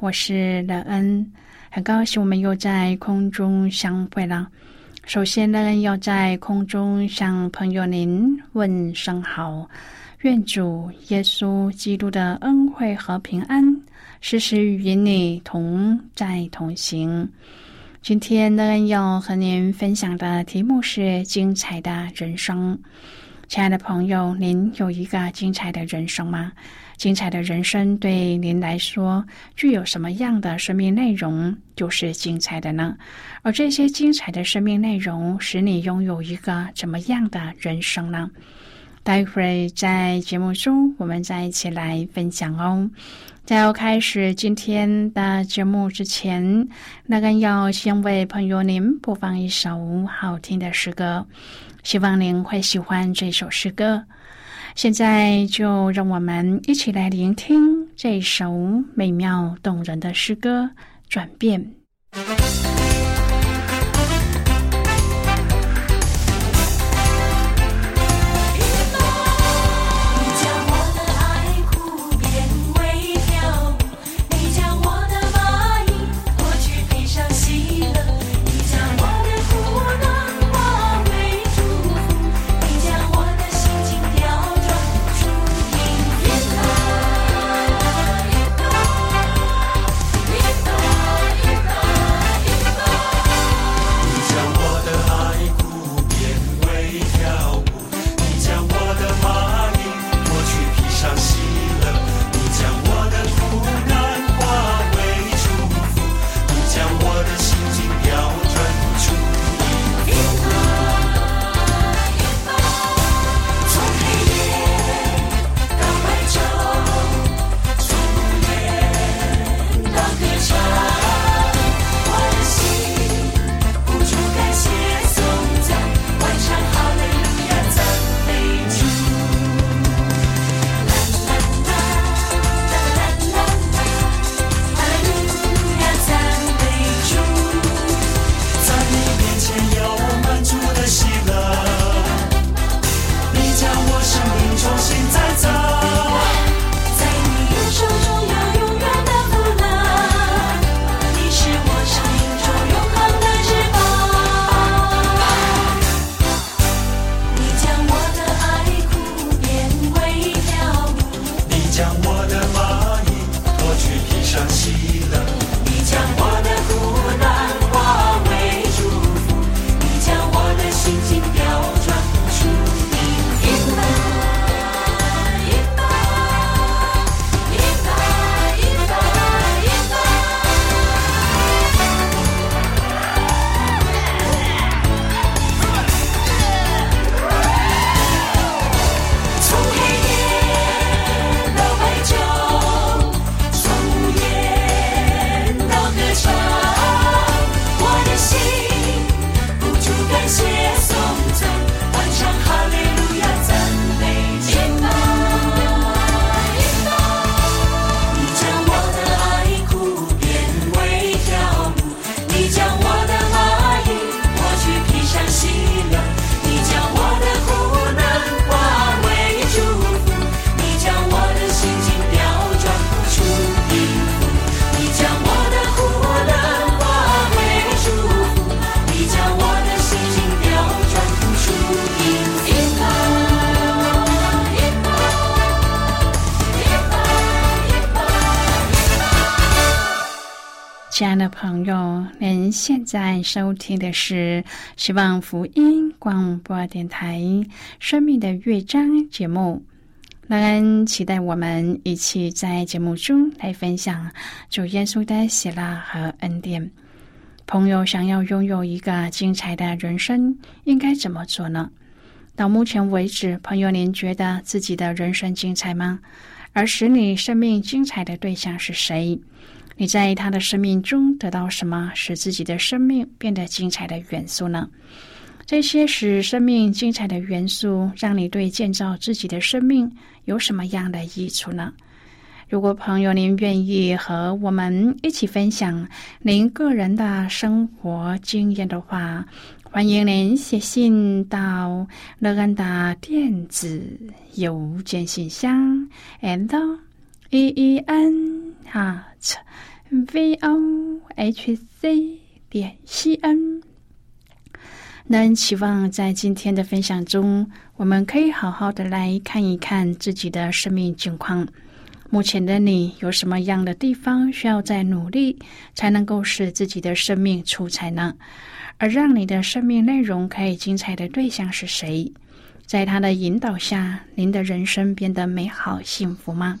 我是乐恩。很高兴我们又在空中相会了。首先乐恩，要在空中向朋友您问声好，愿主耶稣基督的恩惠和平安时时与你同在同行。今天乐恩，要和您分享的题目是精彩的人生。亲爱的朋友，您有一个精彩的人生吗？精彩的人生对您来说具有什么样的生命内容就是精彩的呢？而这些精彩的生命内容使你拥有一个怎么样的人生呢？待会儿在节目中我们再一起来分享哦。在要开始今天的节目之前，那个要先为朋友您播放一首好听的诗歌，希望您会喜欢这首诗歌。现在就让我们一起来聆听这首美妙动人的诗歌《转变》。的朋友，您现在收听的是希望福音广播电台《生命的乐章》节目。乐恩期待我们一起在节目中来分享主耶稣的喜乐和恩典。朋友，想要拥有一个精彩的人生，应该怎么做呢？到目前为止，朋友，您觉得自己的人生精彩吗？而使你生命精彩的对象是谁？你在他的生命中得到什么，使自己的生命变得精彩的元素呢？这些使生命精彩的元素，让你对建造自己的生命有什么样的益处呢？如果朋友您愿意和我们一起分享您个人的生活经验的话，欢迎您写信到乐安的电子邮件信箱，and e e n 哈。V o h c 点 c n，那期望在今天的分享中，我们可以好好的来看一看自己的生命境况。目前的你有什么样的地方需要再努力，才能够使自己的生命出彩呢？而让你的生命内容可以精彩的对象是谁？在他的引导下，您的人生变得美好幸福吗？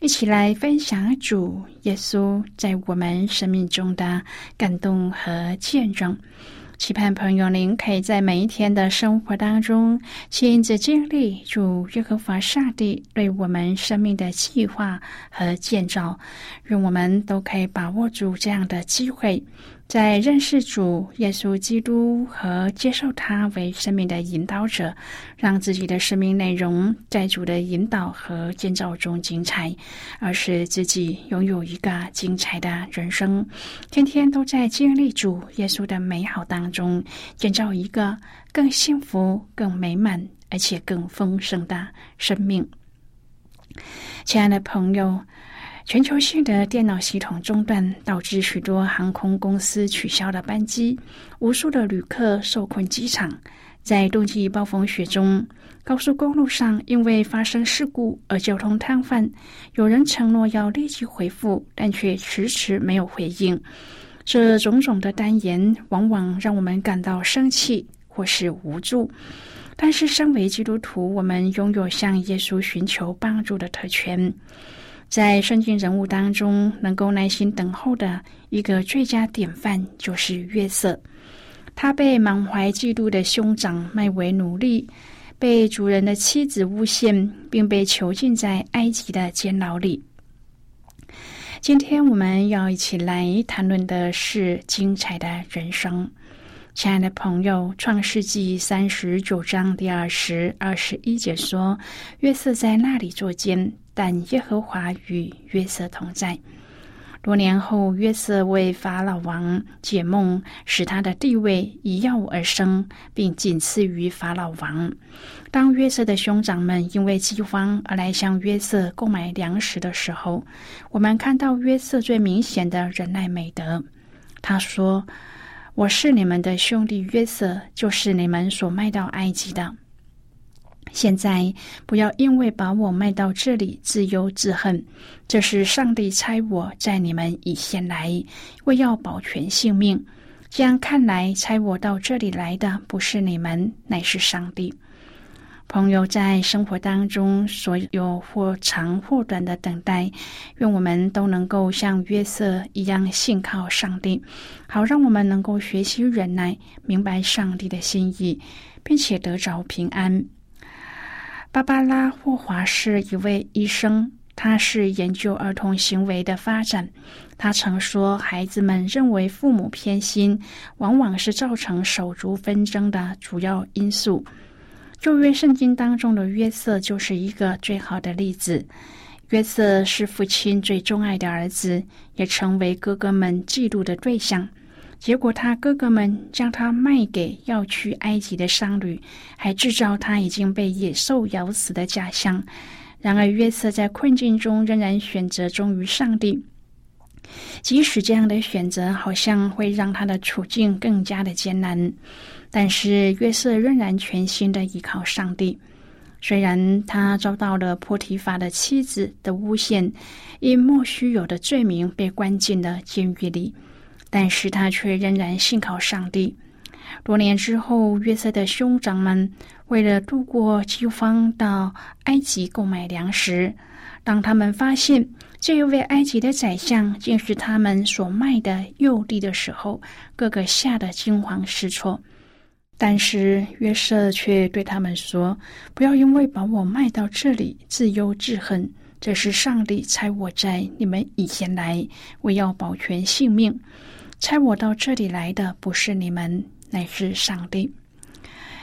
一起来分享主耶稣在我们生命中的感动和见证。期盼朋友您可以在每一天的生活当中亲自经历主耶和华上帝对我们生命的计划和建造，愿我们都可以把握住这样的机会。在认识主耶稣基督和接受他为生命的引导者，让自己的生命内容在主的引导和建造中精彩，而使自己拥有一个精彩的人生，天天都在经历主耶稣的美好当中，建造一个更幸福、更美满而且更丰盛的生命。亲爱的朋友。全球性的电脑系统中断，导致许多航空公司取消了班机，无数的旅客受困机场。在冬季暴风雪中，高速公路上因为发生事故而交通瘫痪。有人承诺要立即回复，但却迟迟没有回应。这种种的单言，往往让我们感到生气或是无助。但是，身为基督徒，我们拥有向耶稣寻求帮助的特权。在圣经人物当中，能够耐心等候的一个最佳典范就是约瑟。他被满怀嫉妒的兄长卖为奴隶，被主人的妻子诬陷，并被囚禁在埃及的监牢里。今天我们要一起来谈论的是精彩的人生。亲爱的朋友，《创世纪》三十九章第二十二十一节说：“约瑟在那里作监。”但耶和华与约瑟同在。多年后，约瑟为法老王解梦，使他的地位一跃而生，并仅次于法老王。当约瑟的兄长们因为饥荒而来向约瑟购买粮食的时候，我们看到约瑟最明显的忍耐美德。他说：“我是你们的兄弟约瑟，就是你们所卖到埃及的。”现在不要因为把我卖到这里自忧自恨，这是上帝差我在你们以前来，为要保全性命。这样看来，差我到这里来的不是你们，乃是上帝。朋友在生活当中所有或长或短的等待，愿我们都能够像约瑟一样信靠上帝，好让我们能够学习忍耐，明白上帝的心意，并且得着平安。芭芭拉·霍华是一位医生，他是研究儿童行为的发展。他曾说，孩子们认为父母偏心，往往是造成手足纷争的主要因素。旧约圣经当中的约瑟就是一个最好的例子。约瑟是父亲最钟爱的儿子，也成为哥哥们嫉妒的对象。结果他哥哥们将他卖给要去埃及的商旅，还制造他已经被野兽咬死的假象。然而约瑟在困境中仍然选择忠于上帝，即使这样的选择好像会让他的处境更加的艰难，但是约瑟仍然全心的依靠上帝。虽然他遭到了波提法的妻子的诬陷，因莫须有的罪名被关进了监狱里，但是他却仍然信靠上帝。多年之后，约瑟的兄长们为了度过饥荒，到埃及购买粮食。当他们发现这一位埃及的宰相竟是他们所卖的幼弟的时候，个个吓得惊慌失措。但是约瑟却对他们说：“不要因为把我卖到这里自忧自恨，这是上帝差我在你们以前来，为要保全性命。猜我到这里来的不是你们。”乃是上帝，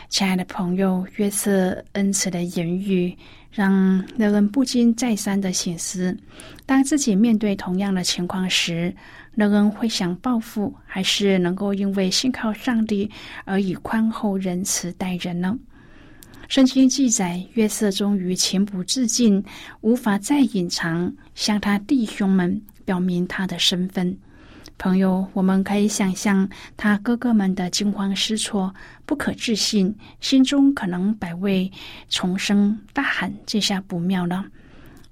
亲爱的朋友，约瑟恩慈的言语让人人不禁再三的醒思：当自己面对同样的情况时，人人会想报复，还是能够因为信靠上帝而以宽厚仁慈待人呢？圣经记载，约瑟终于情不自禁，无法再隐藏，向他弟兄们表明他的身份。朋友，我们可以想象他哥哥们的惊慌失措、不可置信，心中可能百味丛生，大喊：“这下不妙了！”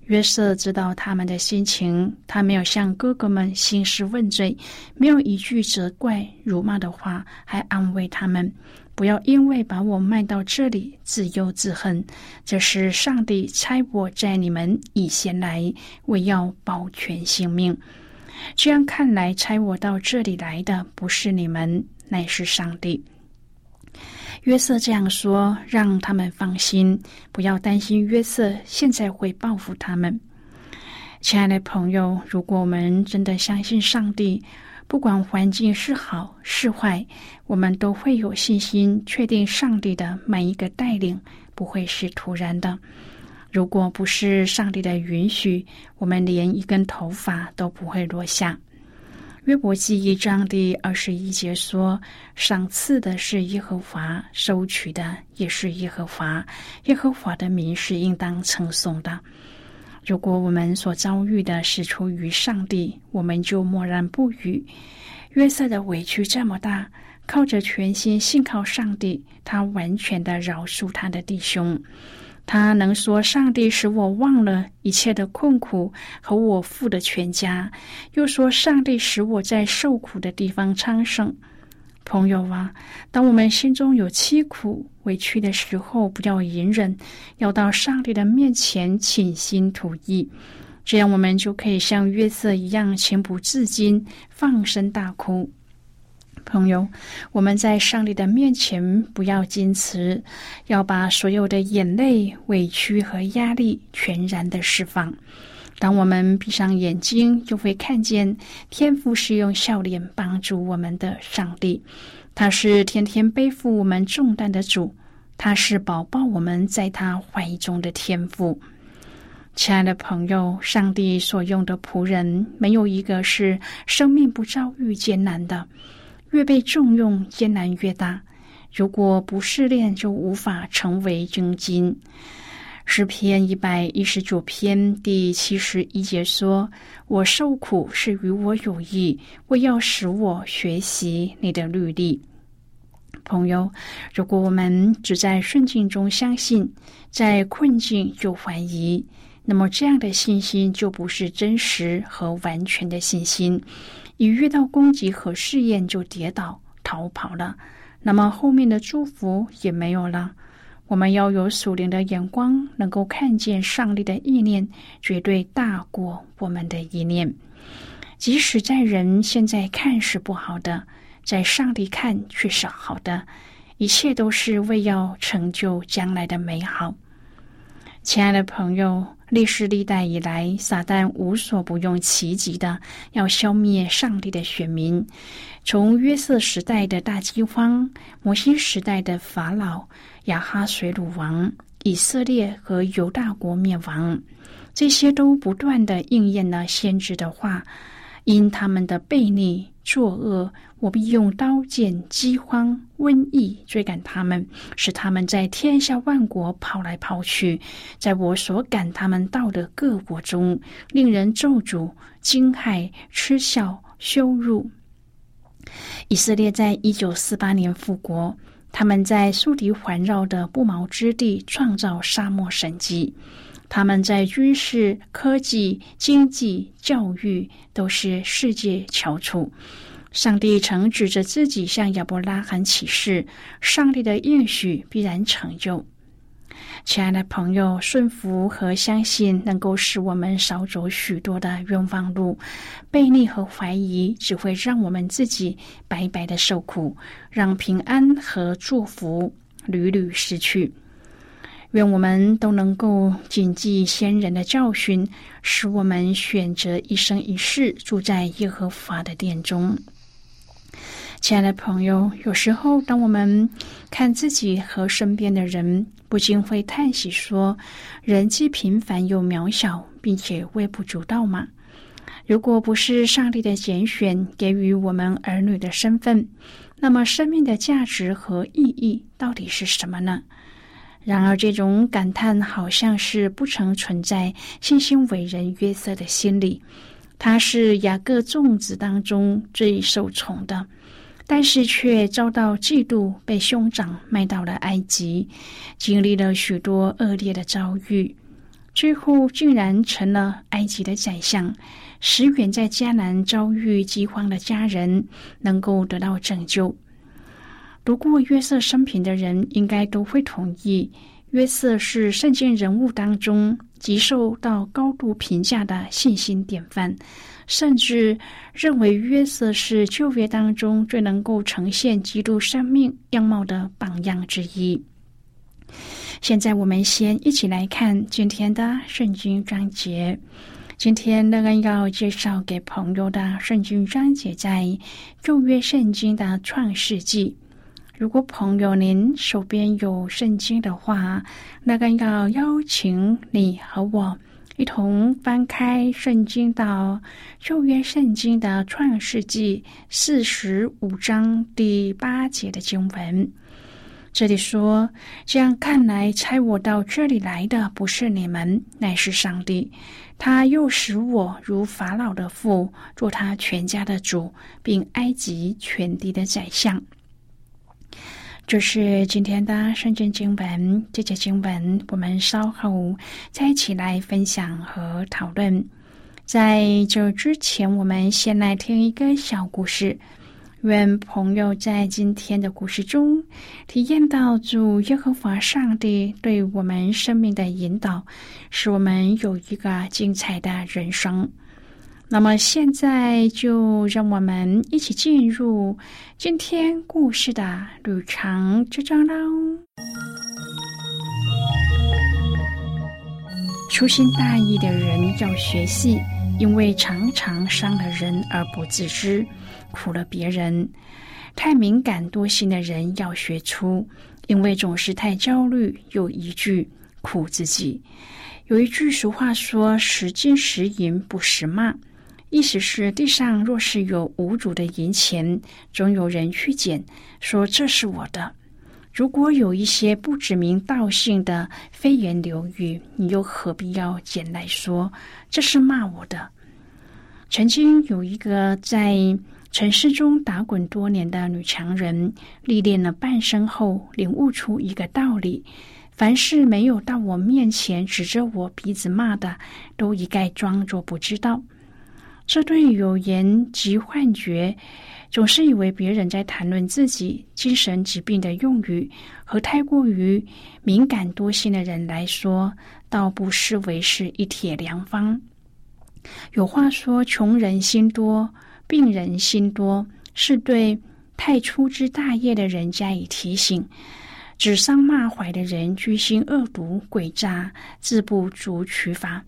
约瑟知道他们的心情，他没有向哥哥们兴师问罪，没有一句责怪、辱骂的话，还安慰他们：“不要因为把我卖到这里自忧自恨，这是上帝差我在你们以前来，为要保全性命。”这样看来，差我到这里来的不是你们，乃是上帝。约瑟这样说，让他们放心，不要担心约瑟现在会报复他们。亲爱的朋友，如果我们真的相信上帝，不管环境是好是坏，我们都会有信心，确定上帝的每一个带领不会是突然的。如果不是上帝的允许，我们连一根头发都不会落下。约伯记一章第二十一节说：“赏赐的是耶和华，收取的也是耶和华。耶和华的名是应当称颂的。”如果我们所遭遇的是出于上帝，我们就默然不语。约瑟的委屈这么大，靠着全心信靠上帝，他完全的饶恕他的弟兄。他能说：“上帝使我忘了一切的困苦和我父的全家。”又说：“上帝使我在受苦的地方昌盛。”朋友啊，当我们心中有凄苦、委屈的时候，不要隐忍，要到上帝的面前倾心吐意，这样我们就可以像约瑟一样情不自禁放声大哭。朋友，我们在上帝的面前不要矜持，要把所有的眼泪、委屈和压力全然的释放。当我们闭上眼睛，就会看见天父是用笑脸帮助我们的上帝。他是天天背负我们重担的主，他是保抱我们在他怀中的天父。亲爱的朋友，上帝所用的仆人，没有一个是生命不遭遇艰难的。越被重用，艰难越大。如果不试炼，就无法成为真金。诗篇一百一十九篇第七十一节说：“我受苦是与我有益，为要使我学习你的律例。”朋友，如果我们只在顺境中相信，在困境就怀疑，那么这样的信心就不是真实和完全的信心。一遇到攻击和试验就跌倒逃跑了，那么后面的祝福也没有了。我们要有属灵的眼光，能够看见上帝的意念绝对大过我们的意念。即使在人现在看是不好的，在上帝看却是好的，一切都是为要成就将来的美好。亲爱的朋友。历史历代以来，撒旦无所不用其极的要消灭上帝的选民。从约瑟时代的大饥荒，摩西时代的法老、亚哈水鲁王、以色列和犹大国灭亡，这些都不断的应验了先知的话。因他们的悖逆，作恶，我必用刀剑、饥荒、瘟疫追赶他们，使他们在天下万国跑来跑去，在我所赶他们到的各国中，令人咒诅、惊骇、嗤笑、羞辱。以色列在一九四八年复国，他们在苏迪环绕的不毛之地创造沙漠神迹。他们在军事、科技、经济、教育都是世界翘楚。上帝曾指着自己向亚伯拉罕起誓，上帝的应许必然成就。亲爱的朋友，顺服和相信能够使我们少走许多的冤枉路。背逆和怀疑只会让我们自己白白的受苦，让平安和祝福屡屡失去。愿我们都能够谨记先人的教训，使我们选择一生一世住在耶和华的殿中。亲爱的朋友，有时候当我们看自己和身边的人，不禁会叹息说：“人既平凡又渺小，并且微不足道吗？”如果不是上帝的拣选给予我们儿女的身份，那么生命的价值和意义到底是什么呢？然而，这种感叹好像是不曾存在信心伟人约瑟的心里。他是雅各众子当中最受宠的，但是却遭到嫉妒，被兄长卖到了埃及，经历了许多恶劣的遭遇，最后竟然成了埃及的宰相，使远在迦南遭遇饥荒的家人能够得到拯救。读过约瑟生平的人，应该都会同意，约瑟是圣经人物当中极受到高度评价的信心典范，甚至认为约瑟是旧约当中最能够呈现基督生命样貌的榜样之一。现在，我们先一起来看今天的圣经章节。今天乐恩要介绍给朋友的圣经章节，在旧约圣经的创世纪。如果朋友您手边有圣经的话，那个要邀请你和我一同翻开圣经到旧约圣经的创世纪四十五章第八节的经文。这里说：“这样看来，差我到这里来的不是你们，乃是上帝。他又使我如法老的父，做他全家的主，并埃及全地的宰相。”这是今天的圣经经文，这节经文我们稍后再一起来分享和讨论。在这之前，我们先来听一个小故事。愿朋友在今天的故事中体验到主耶和华上帝对我们生命的引导，使我们有一个精彩的人生。那么现在就让我们一起进入今天故事的旅程之中喽。粗心大意的人要学习，因为常常伤了人而不自知，苦了别人；太敏感多心的人要学出，因为总是太焦虑又一句苦自己。有一句俗话说：“时金时银不时骂。”意思是，地上若是有无主的银钱，总有人去捡，说这是我的。如果有一些不指名道姓的飞言流语，你又何必要捡来说这是骂我的？曾经有一个在城市中打滚多年的女强人，历练了半生后，领悟出一个道理：凡是没有到我面前指着我鼻子骂的，都一概装作不知道。这对有言及幻觉，总是以为别人在谈论自己精神疾病的用语，和太过于敏感多心的人来说，倒不失为是一帖良方。有话说：“穷人心多，病人心多”，是对太粗枝大叶的人加以提醒；指桑骂槐的人居心恶毒诡诈，自不足取法。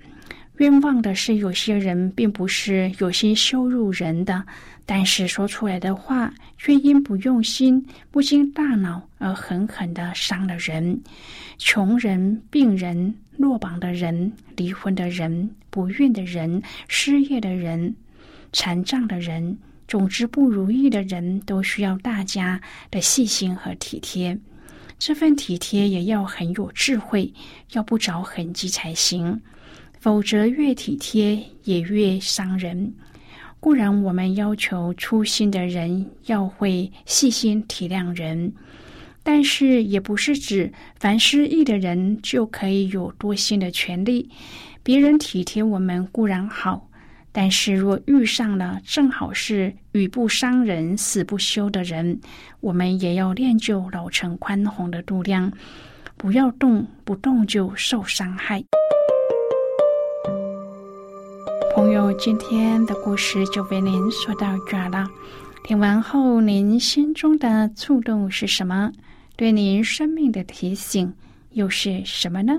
冤枉的是，有些人并不是有心羞辱人的，但是说出来的话却因不用心、不经大脑而狠狠的伤了人。穷人、病人、落榜的人、离婚的人、不孕的人、失业的人、残障的人、总之不如意的人都需要大家的细心和体贴。这份体贴也要很有智慧，要不着痕迹才行，否则越体贴也越伤人。固然我们要求粗心的人要会细心体谅人，但是也不是指凡失意的人就可以有多心的权利。别人体贴我们固然好。但是若遇上了正好是语不伤人死不休的人，我们也要练就老成宽宏的度量，不要动不动就受伤害。朋友，今天的故事就为您说到这儿了。听完后，您心中的触动是什么？对您生命的提醒又是什么呢？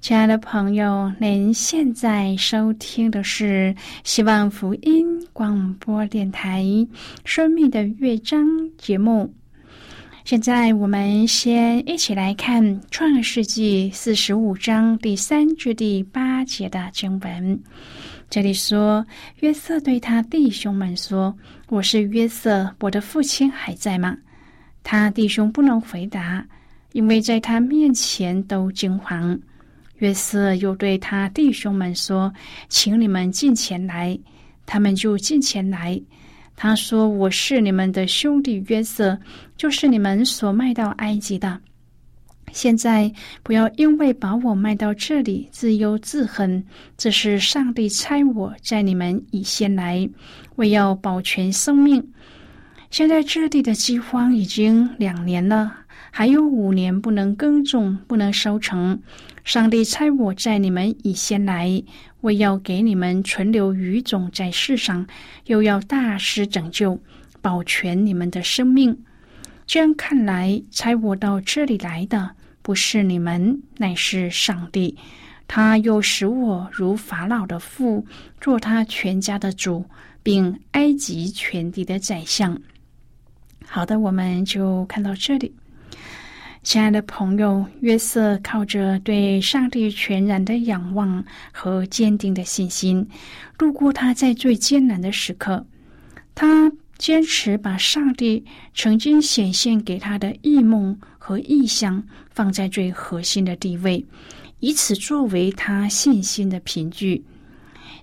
亲爱的朋友，您现在收听的是希望福音广播电台《生命的乐章》节目。现在，我们先一起来看《创世纪》四十五章第三至第八节的经文。这里说，约瑟对他弟兄们说：“我是约瑟，我的父亲还在吗？”他弟兄不能回答，因为在他面前都惊慌。约瑟又对他弟兄们说：“请你们进前来。”他们就进前来。他说：“我是你们的兄弟约瑟，就是你们所卖到埃及的。现在不要因为把我卖到这里自忧自恨。这是上帝差我在你们以先来，为要保全生命。现在这地的饥荒已经两年了，还有五年不能耕种，不能收成。”上帝差我在你们以先来，为要给你们存留余种在世上，又要大施拯救，保全你们的生命。这样看来，差我到这里来的不是你们，乃是上帝。他又使我如法老的父，做他全家的主，并埃及全地的宰相。好的，我们就看到这里。亲爱的朋友，约瑟靠着对上帝全然的仰望和坚定的信心，度过他在最艰难的时刻。他坚持把上帝曾经显现给他的异梦和意象放在最核心的地位，以此作为他信心的凭据。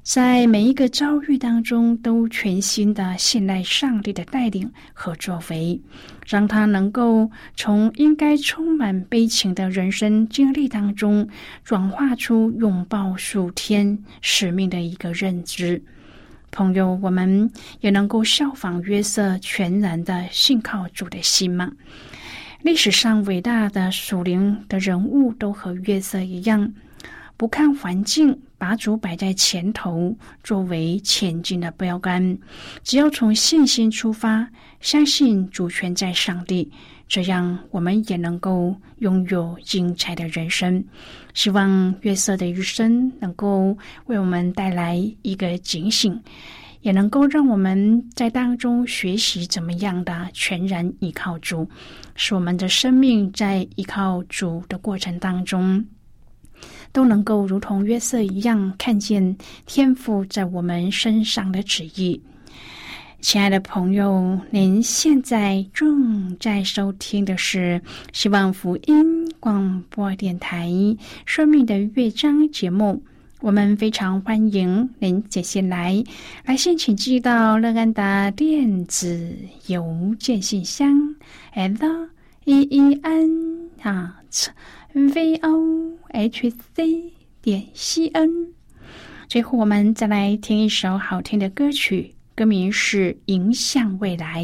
在每一个遭遇当中，都全心的信赖上帝的带领和作为，让他能够从应该充满悲情的人生经历当中，转化出拥抱属天使命的一个认知。朋友，我们也能够效仿约瑟全然的信靠主的心吗？历史上伟大的属灵的人物都和约瑟一样。不看环境，把主摆在前头，作为前进的标杆。只要从信心出发，相信主权在上帝，这样我们也能够拥有精彩的人生。希望月色的余生能够为我们带来一个警醒，也能够让我们在当中学习怎么样的全然依靠主，使我们的生命在依靠主的过程当中。都能够如同约瑟一样，看见天赋在我们身上的旨意。亲爱的朋友，您现在正在收听的是希望福音广播电台《生命的乐章》节目。我们非常欢迎您接下来来信，请寄到乐安的电子邮件信箱：l e e n 啊。v o h c 点 c n。最后，我们再来听一首好听的歌曲，歌名是《迎向未来》。